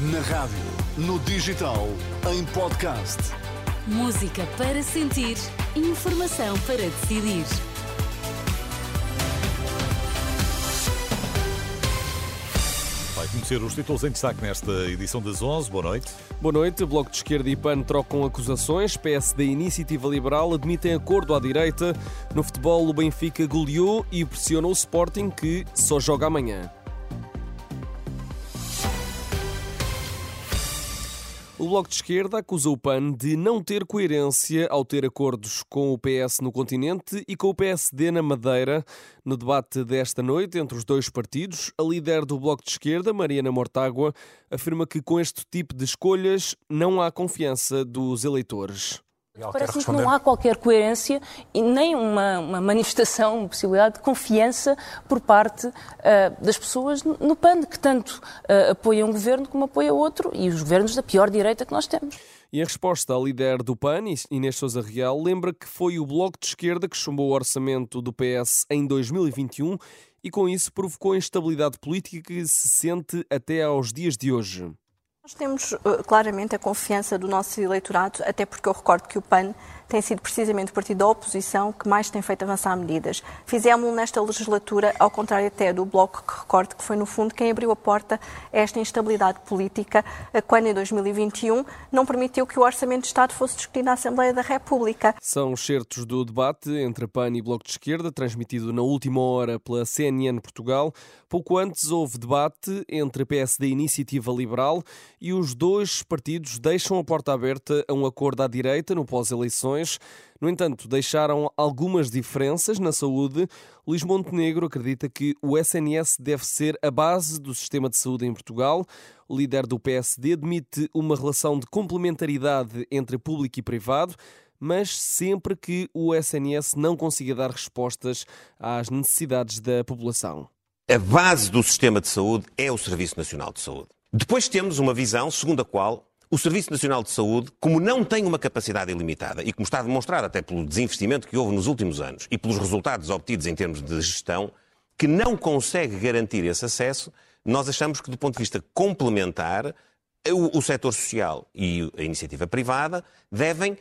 Na rádio, no digital, em podcast. Música para sentir, informação para decidir. Vai conhecer os títulos em destaque nesta edição das 11. Boa noite. Boa noite. Bloco de Esquerda e PAN trocam acusações. PSD e Iniciativa Liberal admitem acordo à direita. No futebol, o Benfica goleou e pressiona o Sporting, que só joga amanhã. O Bloco de Esquerda acusa o PAN de não ter coerência ao ter acordos com o PS no continente e com o PSD na Madeira. No debate desta noite entre os dois partidos, a líder do Bloco de Esquerda, Mariana Mortágua, afirma que com este tipo de escolhas não há confiança dos eleitores. Parece-me que não há qualquer coerência e nem uma, uma manifestação, uma possibilidade de confiança por parte uh, das pessoas no PAN, que tanto uh, apoiam um governo como apoia outro, e os governos da pior direita que nós temos. E em resposta, a líder do PAN, Inês Sousa Real, lembra que foi o Bloco de Esquerda que chumbou o orçamento do PS em 2021 e com isso provocou a instabilidade política que se sente até aos dias de hoje. Nós temos uh, claramente a confiança do nosso eleitorado, até porque eu recordo que o PAN tem sido precisamente o partido da oposição que mais tem feito avançar medidas. Fizemos-lo nesta legislatura, ao contrário até do Bloco, que recordo que foi, no fundo, quem abriu a porta a esta instabilidade política, quando, em 2021, não permitiu que o Orçamento de Estado fosse discutido na Assembleia da República. São certos do debate entre PAN e Bloco de Esquerda, transmitido na última hora pela CNN Portugal. Pouco antes houve debate entre PSD e Iniciativa Liberal e os dois partidos deixam a porta aberta a um acordo à direita no pós-eleições no entanto, deixaram algumas diferenças na saúde. Luís Montenegro acredita que o SNS deve ser a base do sistema de saúde em Portugal. O líder do PSD admite uma relação de complementaridade entre público e privado mas sempre que o SNS não consiga dar respostas às necessidades da população. A base do sistema de saúde é o Serviço Nacional de Saúde. Depois temos uma visão segundo a qual o Serviço Nacional de Saúde, como não tem uma capacidade ilimitada e como está demonstrado até pelo desinvestimento que houve nos últimos anos e pelos resultados obtidos em termos de gestão, que não consegue garantir esse acesso, nós achamos que, do ponto de vista complementar, o, o setor social e a iniciativa privada devem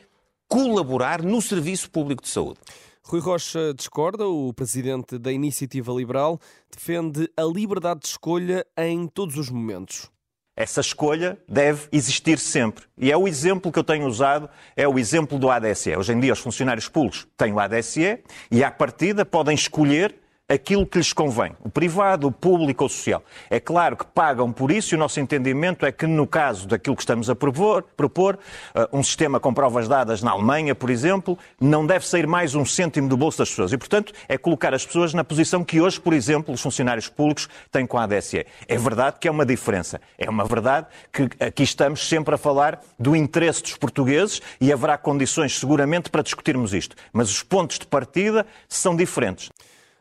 colaborar no serviço público de saúde. Rui Rocha discorda, o presidente da Iniciativa Liberal defende a liberdade de escolha em todos os momentos. Essa escolha deve existir sempre. E é o exemplo que eu tenho usado, é o exemplo do ADSE. Hoje em dia os funcionários públicos têm o ADSE e à partida podem escolher aquilo que lhes convém, o privado, o público ou o social. É claro que pagam por isso e o nosso entendimento é que, no caso daquilo que estamos a propor, propor uh, um sistema com provas dadas na Alemanha, por exemplo, não deve sair mais um cêntimo do bolso das pessoas. E, portanto, é colocar as pessoas na posição que hoje, por exemplo, os funcionários públicos têm com a ADSE. É verdade que é uma diferença. É uma verdade que aqui estamos sempre a falar do interesse dos portugueses e haverá condições, seguramente, para discutirmos isto. Mas os pontos de partida são diferentes.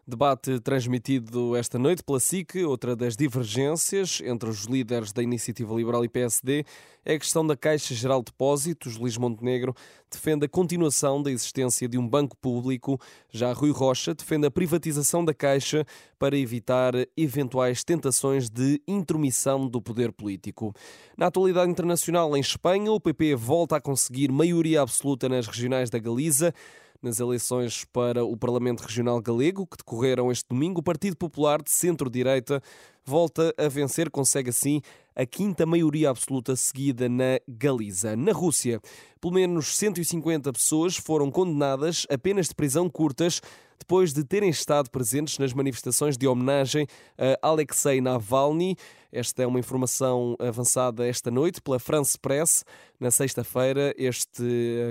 Debate transmitido esta noite pela SIC. Outra das divergências entre os líderes da Iniciativa Liberal e PSD é a questão da Caixa Geral de Depósitos. Luís Montenegro defende a continuação da existência de um banco público. Já Rui Rocha defende a privatização da Caixa para evitar eventuais tentações de intromissão do poder político. Na atualidade internacional, em Espanha, o PP volta a conseguir maioria absoluta nas regionais da Galiza. Nas eleições para o Parlamento Regional Galego, que decorreram este domingo, o Partido Popular de centro-direita volta a vencer, consegue assim a quinta maioria absoluta seguida na Galiza. Na Rússia, pelo menos 150 pessoas foram condenadas a penas de prisão curtas depois de terem estado presentes nas manifestações de homenagem a Alexei Navalny. Esta é uma informação avançada esta noite pela France Press. Na sexta-feira, este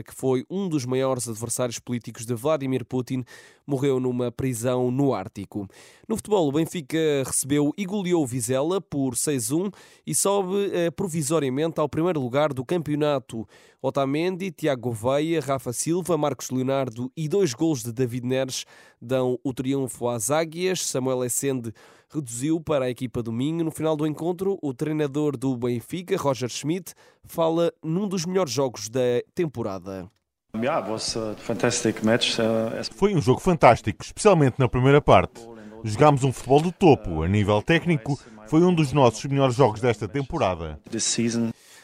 que foi um dos maiores adversários políticos de Vladimir Putin morreu numa prisão no Ártico. No futebol, o Benfica recebeu e goleou Vizela por 6-1 e sobe eh, provisoriamente ao primeiro lugar do campeonato. Otamendi, Tiago Veia, Rafa Silva, Marcos Leonardo e dois gols de David Neres dão o triunfo às Águias. Samuel Essende reduziu para a equipa do Minho. No final do encontro, o treinador do Benfica, Roger Schmidt, fala num dos melhores jogos da temporada. Foi um jogo fantástico, especialmente na primeira parte. Jogámos um futebol do topo, a nível técnico, Foi um dos nossos melhores jogos desta temporada.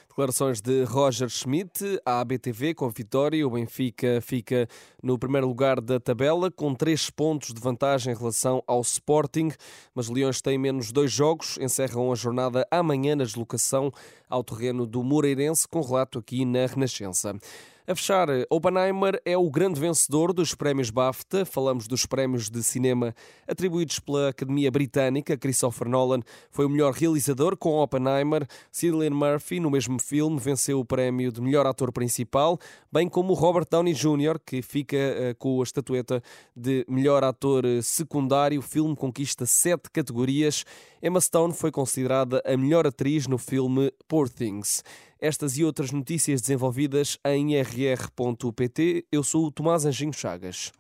Declarações de Roger Schmidt à ABTV com a vitória. O Benfica fica no primeiro lugar da tabela com três pontos de vantagem em relação ao Sporting, mas Leões têm menos dois jogos. Encerram a jornada amanhã na deslocação ao terreno do Moreirense, com relato aqui na Renascença. A fechar, Oppenheimer é o grande vencedor dos prémios BAFTA. Falamos dos prémios de cinema atribuídos pela Academia Britânica. Christopher Nolan foi o melhor realizador com Oppenheimer. Cillian Murphy, no mesmo filme, venceu o prémio de melhor ator principal, bem como Robert Downey Jr., que fica uh, com a estatueta de melhor ator secundário. O filme conquista sete categorias. Emma Stone foi considerada a melhor atriz no filme Poor Things. Estas e outras notícias desenvolvidas em rr.pt. Eu sou o Tomás Anjinho Chagas.